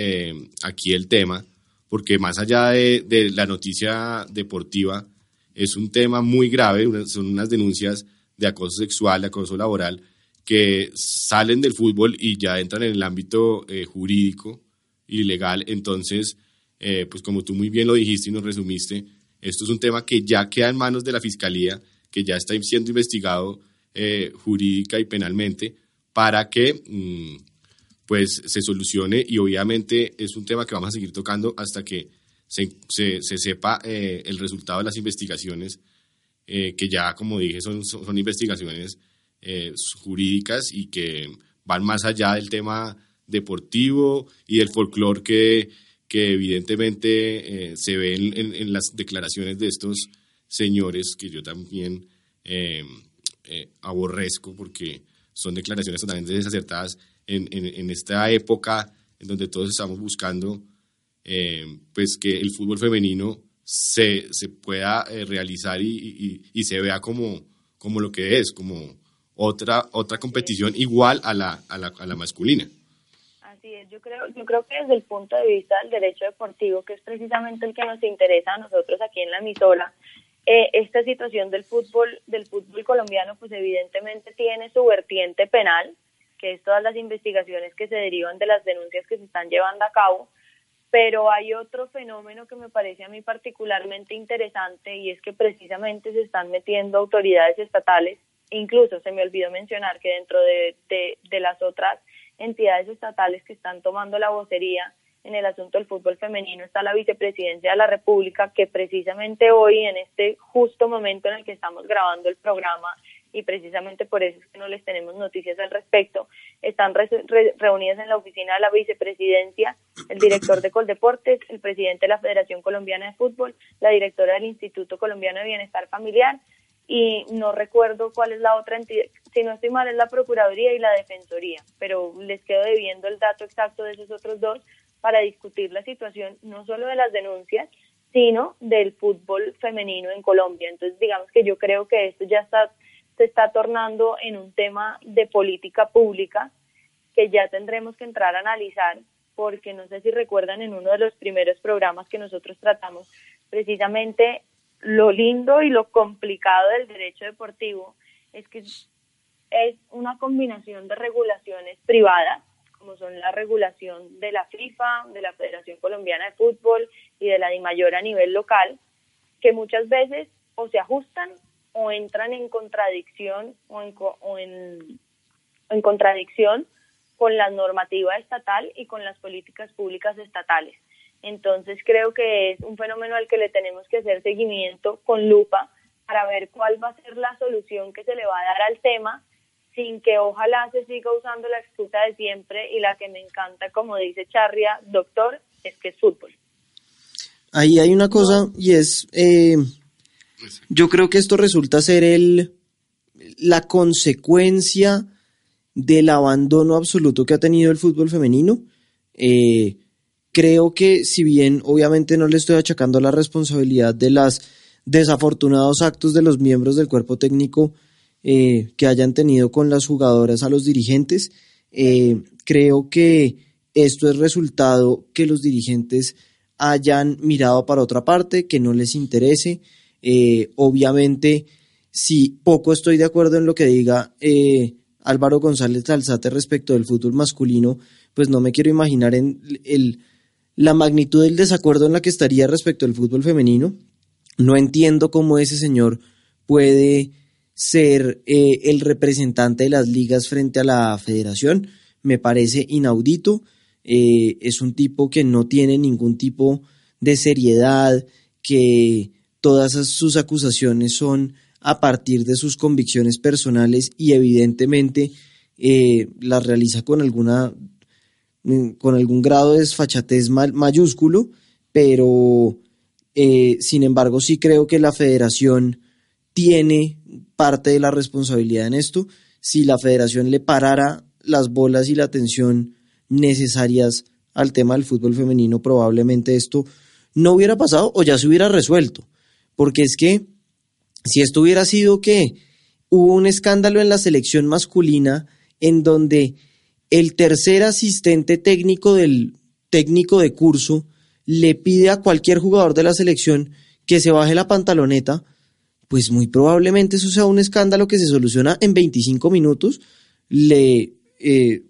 [SPEAKER 2] aquí el tema, porque más allá de, de la noticia deportiva, es un tema muy grave, son unas denuncias de acoso sexual, de acoso laboral, que salen del fútbol y ya entran en el ámbito eh, jurídico y legal. Entonces, eh, pues como tú muy bien lo dijiste y nos resumiste, esto es un tema que ya queda en manos de la Fiscalía, que ya está siendo investigado eh, jurídica y penalmente para que mm, pues se solucione y obviamente es un tema que vamos a seguir tocando hasta que se, se, sepa eh, el resultado de las investigaciones, que ya, como dije, son, son, investigaciones eh, jurídicas y que van más allá del tema deportivo y del folclore que, que evidentemente se ve en, las declaraciones de estos señores, que yo también aborrezco porque son declaraciones totalmente desacertadas en, en, esta época en donde todos estamos buscando eh, pues que el fútbol femenino se, se pueda eh, realizar y, y, se vea como, como lo que es, como otra, otra competición igual a la, a la, a la masculina.
[SPEAKER 3] Así es, yo creo, yo creo que desde el punto de vista del derecho deportivo, que es precisamente el que nos interesa a nosotros aquí en la emisora, eh, esta situación del fútbol, del fútbol colombiano, pues evidentemente tiene su vertiente penal, que es todas las investigaciones que se derivan de las denuncias que se están llevando a cabo, pero hay otro fenómeno que me parece a mí particularmente interesante y es que precisamente se están metiendo autoridades estatales, incluso se me olvidó mencionar que dentro de, de las otras entidades estatales que están tomando la vocería en el asunto del fútbol femenino está la vicepresidencia de la República, que precisamente hoy, en este justo momento en el que estamos grabando el programa, y precisamente por eso es que no les tenemos noticias al respecto. Están reunidas en la oficina de la vicepresidencia el director de Coldeportes, el presidente de la Federación Colombiana de Fútbol, la directora del Instituto Colombiano de Bienestar Familiar y no recuerdo cuál es la otra entidad, si no estoy mal es la Procuraduría y la Defensoría, pero les quedo debiendo el dato exacto de esos otros dos para discutir la situación no solo de las denuncias, sino del fútbol femenino en Colombia. Entonces, digamos que yo creo que esto ya está se está tornando en un tema de política pública que ya tendremos que entrar a analizar porque no sé si recuerdan en uno de los primeros programas que nosotros tratamos precisamente lo lindo y lo complicado del derecho deportivo es que es una combinación de regulaciones privadas como son la regulación de la FIFA, de la Federación Colombiana de Fútbol y de la DIMAYOR a nivel local, que muchas veces o se ajustan o entran en contradicción o en, o en, en contradicción con la normativa estatal y con las políticas públicas estatales. Entonces creo que es un fenómeno al que le tenemos que hacer seguimiento con lupa para ver cuál va a ser la solución que se le va a dar al tema sin que ojalá se siga usando la excusa de siempre y la que me encanta, como dice Charria, doctor, es que es fútbol.
[SPEAKER 4] Ahí hay una cosa y es eh, yo creo que esto resulta ser el, la consecuencia del abandono absoluto que ha tenido el fútbol femenino. Eh, creo que si bien obviamente no le estoy achacando la responsabilidad de los desafortunados actos de los miembros del cuerpo técnico eh, que hayan tenido con las jugadoras a los dirigentes, eh, creo que esto es resultado que los dirigentes hayan mirado para otra parte, que no les interese, eh, obviamente, si poco estoy de acuerdo en lo que diga eh, Álvaro González Alzate respecto del fútbol masculino, pues no me quiero imaginar en el, la magnitud del desacuerdo en la que estaría respecto al fútbol femenino. No entiendo cómo ese señor puede ser eh, el representante de las ligas frente a la federación. Me parece inaudito. es un tipo que no tiene ningún tipo de seriedad, que todas sus acusaciones son a partir de sus convicciones personales y evidentemente eh, las realiza con alguna con algún grado de desfachatez mayúsculo, pero eh, sin embargo sí creo que la federación tiene parte de la responsabilidad en esto. Si la federación le parara las bolas y la atención necesarias al tema del fútbol femenino, probablemente esto no hubiera pasado o ya se hubiera resuelto porque es que si esto hubiera sido que hubo un escándalo en la selección masculina en donde el tercer asistente técnico del técnico de curso le pide a cualquier jugador de la selección que se baje la pantaloneta, pues muy probablemente eso sea un escándalo que se soluciona en 25 minutos, le eh,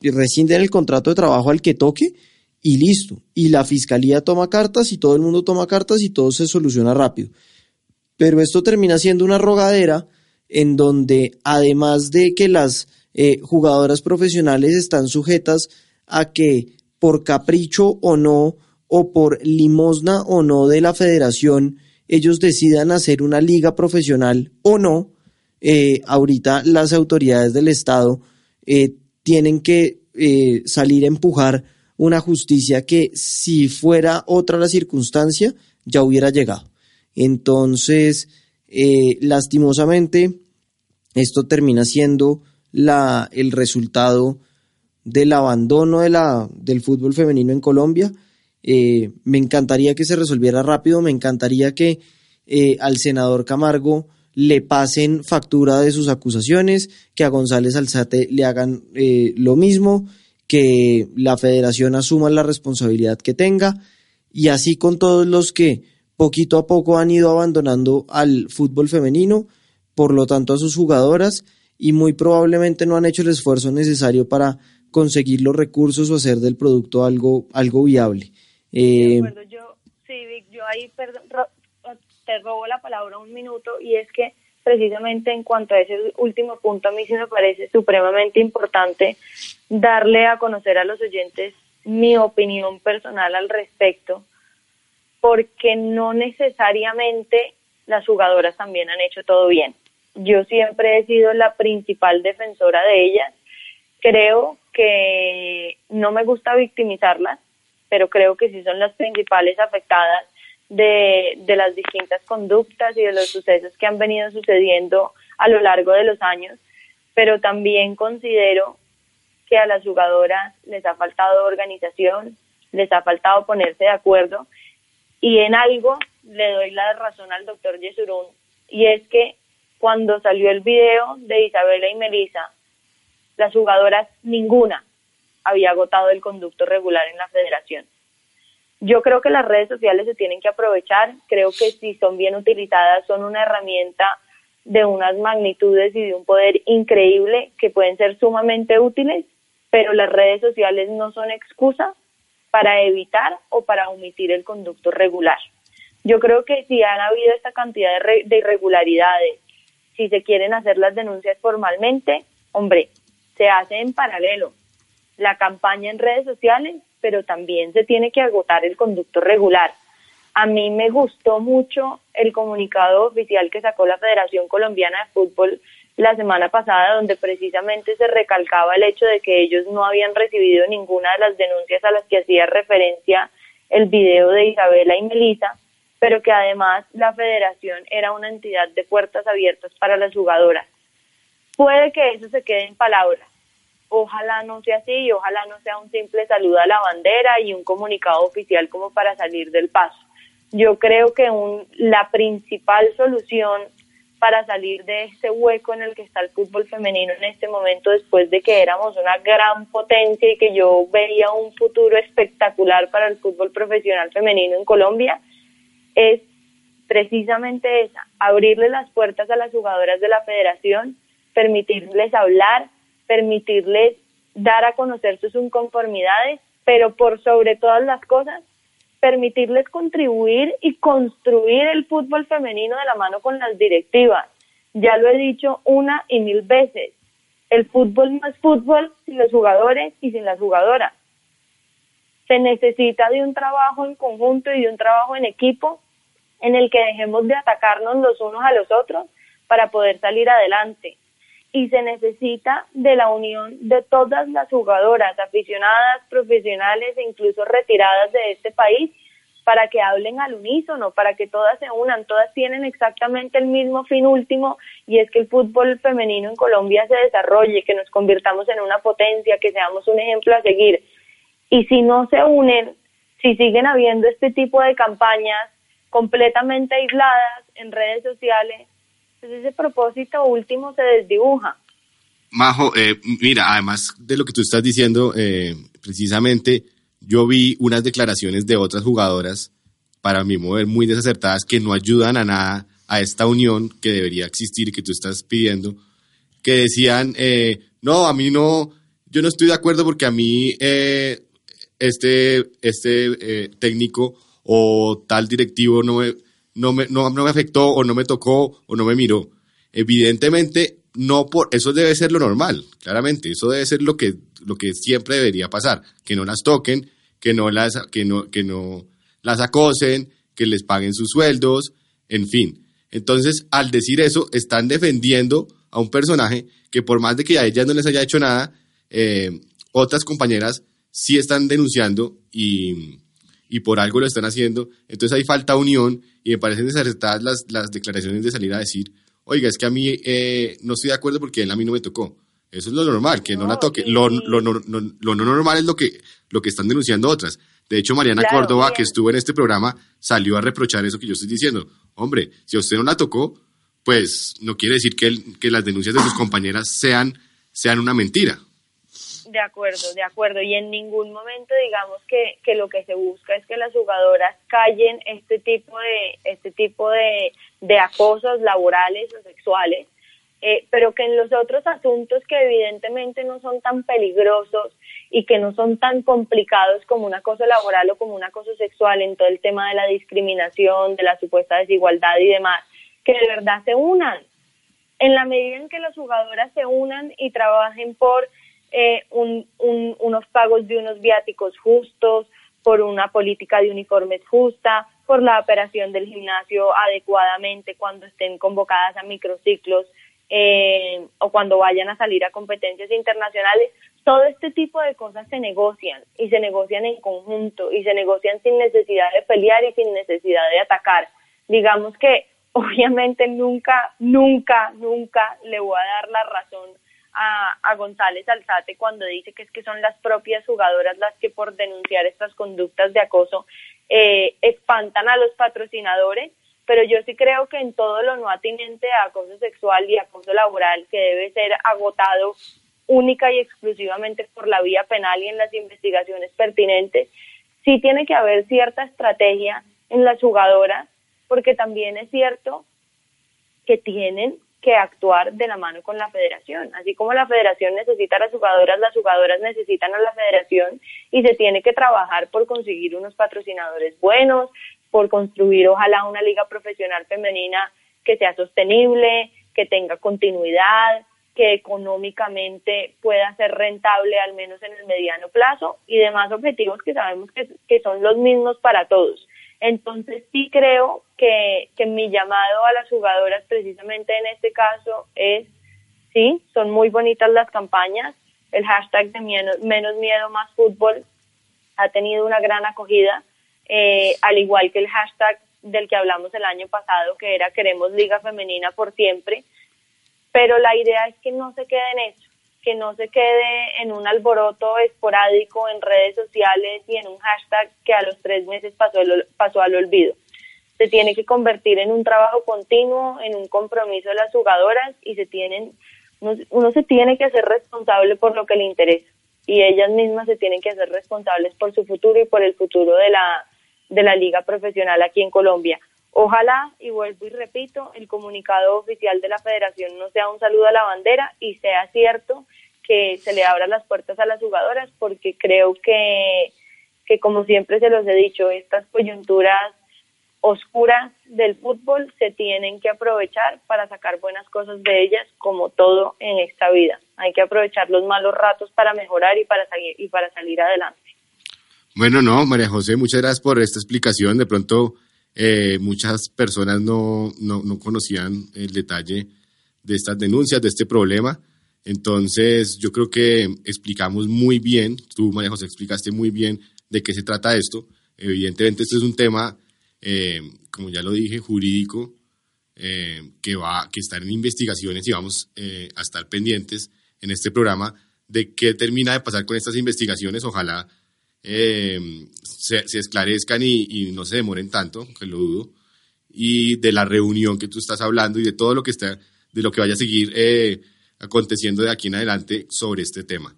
[SPEAKER 4] rescinden el contrato de trabajo al que toque y listo. Y la fiscalía toma cartas y todo el mundo toma cartas y todo se soluciona rápido. Pero esto termina siendo una rogadera en donde además de que las eh, jugadoras profesionales están sujetas a que por capricho o no, o por limosna o no de la federación, ellos decidan hacer una liga profesional o no, eh, ahorita las autoridades del Estado eh, tienen que salir a empujar una justicia que si fuera otra la circunstancia ya hubiera llegado. Entonces, lastimosamente, esto termina siendo la, el resultado del abandono de la, del fútbol femenino en Colombia. Eh, me encantaría que se resolviera rápido, me encantaría que eh, al senador Camargo le pasen factura de sus acusaciones, que a González Alzate le hagan eh, lo mismo, que la federación asuma la responsabilidad que tenga. Y así con todos los que poquito a poco han ido abandonando al fútbol femenino, por lo tanto a sus jugadoras y muy probablemente no han hecho el esfuerzo necesario para conseguir los recursos o hacer del producto algo, algo viable.
[SPEAKER 3] Eh, yo, sí, yo ahí te robo la palabra un minuto y es que precisamente en cuanto a ese último punto a mí sí me parece supremamente importante darle a conocer a los oyentes mi opinión personal al respecto porque no necesariamente las jugadoras también han hecho todo bien. Yo siempre he sido la principal defensora de ellas. Creo que no me gusta victimizarlas, pero creo que sí son las principales afectadas de, de las distintas conductas y de los sucesos que han venido sucediendo a lo largo de los años, pero también considero que a las jugadoras les ha faltado organización, les ha faltado ponerse de acuerdo y en algo le doy la razón al doctor Yesurún y es que cuando salió el video de Isabela y Melissa, las jugadoras ninguna había agotado el conducto regular en la federación. Yo creo que las redes sociales se tienen que aprovechar, creo que si son bien utilizadas son una herramienta de unas magnitudes y de un poder increíble que pueden ser sumamente útiles, pero las redes sociales no son excusa para evitar o para omitir el conducto regular. Yo creo que si han habido esta cantidad de, irregularidades, si se quieren hacer las denuncias formalmente, hombre, se hace en paralelo la campaña en redes sociales, pero también se tiene que agotar el conducto regular. A mí me gustó mucho el comunicado oficial que sacó la Federación Colombiana de Fútbol la semana pasada, donde precisamente se recalcaba el hecho de que ellos no habían recibido ninguna de las denuncias a las que hacía referencia el video de Isabela y Melissa, pero que además la federación era una entidad de puertas abiertas para las jugadoras. Puede que eso se quede en palabras. Ojalá no sea así y ojalá no sea un simple saludo a la bandera y un comunicado oficial como para salir del paso. Yo creo que un, la principal solución para salir de este hueco en el que está el fútbol femenino en este momento después de que éramos una gran potencia y que yo veía un futuro espectacular para el fútbol profesional femenino en Colombia, es precisamente esa, abrirle las puertas a las jugadoras de la federación, permitirles hablar, permitirles dar a conocer sus inconformidades, pero por sobre todas las cosas, permitirles contribuir y construir el fútbol femenino de la mano con las directivas. Ya lo he dicho una y mil veces, el fútbol no es fútbol sin los jugadores y sin las jugadoras. Se necesita de un trabajo en conjunto y de un trabajo en equipo en el que dejemos de atacarnos los unos a los otros para poder salir adelante. Y se necesita de la unión de todas las jugadoras, aficionadas, profesionales e incluso retiradas de este país, para que hablen al unísono, para que todas se unan, todas tienen exactamente el mismo fin último y es que el fútbol femenino en Colombia se desarrolle, que nos convirtamos en una potencia, que seamos un ejemplo a seguir. Y si no se unen, si siguen habiendo este tipo de campañas, completamente aisladas en redes sociales, pues ese propósito último se desdibuja.
[SPEAKER 2] Majo, eh, mira, además de lo que tú estás diciendo, eh, precisamente yo vi unas declaraciones de otras jugadoras, para mi mover muy desacertadas, que no ayudan a nada a esta unión que debería existir y que tú estás pidiendo, que decían, eh, no, a mí no, yo no estoy de acuerdo porque a mí este, este técnico o tal directivo no me, no, me, no, me afectó o no me tocó o no me miró. Evidentemente, no por eso debe ser lo normal, claramente, eso debe ser lo que, lo que siempre debería pasar, que no las toquen, que no las, que no, que no las acosen, que les paguen sus sueldos, en fin. Entonces, al decir eso, están defendiendo a un personaje que por más de que a ellas no les haya hecho nada, eh, otras compañeras sí están denunciando y, y por algo lo están haciendo. Entonces hay falta unión y me parecen desacertadas las, las declaraciones de salir a decir, oiga, es que a mí eh, no estoy de acuerdo porque él a mí no me tocó. Eso es lo normal, que no, la toque. Lo, lo, lo, lo, no normal es lo que, lo que están denunciando otras. De hecho, Mariana Córdoba, que estuvo en este programa, salió a reprochar eso que yo estoy diciendo. Hombre, si a usted no la tocó, pues no quiere decir que, que las denuncias de sus compañeras sean, sean una mentira.
[SPEAKER 3] De acuerdo, de acuerdo. Y en ningún momento digamos que, que lo que se busca es que las jugadoras callen este tipo de, este tipo de, de acosos laborales o sexuales, eh, pero que en los otros asuntos que evidentemente no son tan peligrosos y que no son tan complicados como un acoso laboral o como un acoso sexual en todo el tema de la discriminación, de la supuesta desigualdad y demás, que de verdad se unan. En la medida en que las jugadoras se unan y trabajen por eh, unos pagos de unos viáticos justos, por una política de uniformes justa, por la operación del gimnasio adecuadamente cuando estén convocadas a microciclos eh, o cuando vayan a salir a competencias internacionales. Todo este tipo de cosas se negocian y se negocian en conjunto y se negocian sin necesidad de pelear y sin necesidad de atacar. Digamos que obviamente nunca, nunca, nunca le voy a dar la razón a, González Alzate cuando dice que es que son las propias jugadoras las que por denunciar estas conductas de acoso eh, espantan a los patrocinadores, pero yo sí creo que en todo lo no atinente a acoso sexual y acoso laboral que debe ser agotado única y exclusivamente por la vía penal y en las investigaciones pertinentes, sí tiene que haber cierta estrategia en las jugadoras, porque también es cierto que tienen que actuar de la mano con la federación. Así como la federación necesita a las jugadoras, las jugadoras necesitan a la federación y se tiene que trabajar por conseguir unos patrocinadores buenos, por construir ojalá una liga profesional femenina que sea sostenible, que tenga continuidad, que económicamente pueda ser rentable al menos en el mediano plazo y demás objetivos que sabemos que, que son los mismos para todos. Entonces sí creo que, que mi llamado a las jugadoras precisamente en este caso es, sí, son muy bonitas las campañas, el hashtag de menos, miedo más fútbol ha tenido una gran acogida, eh, al igual que el hashtag del que hablamos el año pasado, que era queremos liga femenina por siempre, pero la idea es que no se quede en eso, que no se quede en un alboroto esporádico en redes sociales y en un hashtag que a los tres meses pasó, pasó al olvido. Se tiene que convertir en un trabajo continuo, en un compromiso de las jugadoras y se tienen, uno, se tiene que hacer responsable por lo que le interesa y ellas mismas se tienen que hacer responsables por su futuro y por el futuro de la, de la liga profesional aquí en Colombia. Ojalá, y vuelvo y repito, el comunicado oficial de la federación no sea un saludo a la bandera y sea cierto que se le abran las puertas a las jugadoras porque creo que, que como siempre se los he dicho, estas coyunturas oscuras del fútbol se tienen que aprovechar para sacar buenas cosas de ellas como todo en esta vida. Hay que aprovechar los malos ratos para mejorar y para, y para salir adelante.
[SPEAKER 2] Bueno, no, María José, muchas gracias por esta explicación. De pronto eh, muchas personas no, no, no, conocían el detalle de estas denuncias, de este problema. Entonces, yo creo que explicamos muy bien, tú, María José, explicaste muy bien de qué se trata esto. Evidentemente, este es un tema, eh, como ya lo dije, jurídico, eh, que, va, que está en investigaciones y vamos a estar pendientes en este programa de qué termina de pasar con estas investigaciones. Ojalá se, esclarezcan y, no se demoren tanto, que lo dudo, y de la reunión que tú estás hablando y de todo lo que está, de lo que vaya a seguir eh, aconteciendo de aquí en adelante sobre este tema.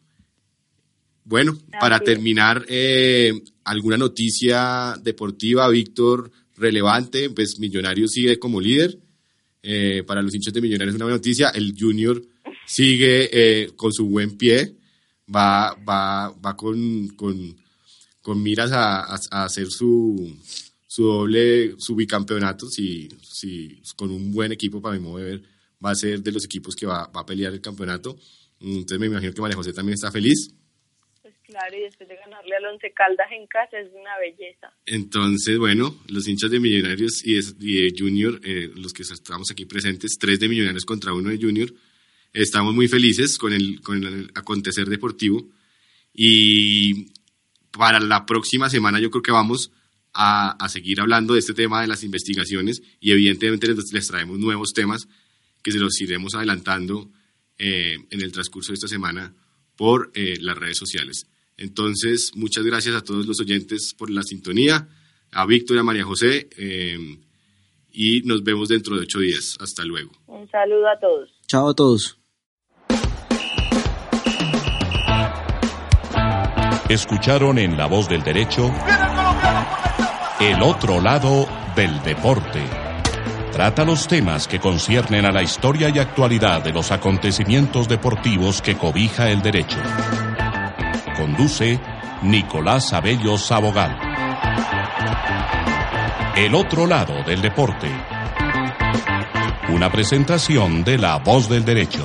[SPEAKER 2] Bueno, para terminar, eh, ¿alguna noticia deportiva, Víctor, relevante? Pues Millonarios sigue como líder. para los hinchas de Millonarios es una buena noticia. El Junior sigue con su buen pie. Va, va, va con, con con miras a, hacer su, su doble, su bicampeonato, si, si con un buen equipo para mi modo de ver, va a ser de los equipos que va, a pelear el campeonato. Entonces me imagino que María José también está feliz.
[SPEAKER 3] Pues claro, y después de ganarle al Once Caldas en casa es una belleza.
[SPEAKER 2] Entonces, bueno, los hinchas de Millonarios y de, Junior, eh, los que estamos aquí presentes, tres de Millonarios contra uno de Junior, estamos muy felices con el, con el acontecer deportivo y para la próxima semana yo creo que vamos a, seguir hablando de este tema de las investigaciones y evidentemente les, traemos nuevos temas que se los iremos adelantando eh, en el transcurso de esta semana por eh, las redes sociales. Entonces, muchas gracias a todos los oyentes por la sintonía, a Víctor y a María José, eh, y nos vemos dentro de ocho días. Hasta luego.
[SPEAKER 3] Un saludo a todos.
[SPEAKER 4] Chao a todos.
[SPEAKER 1] Escucharon en La Voz del Derecho El otro lado del deporte. Trata los temas que conciernen a la historia y actualidad de los acontecimientos deportivos que cobija el derecho. Conduce Nicolás Abello Sabogal. El otro lado del deporte. Una presentación de La Voz del Derecho.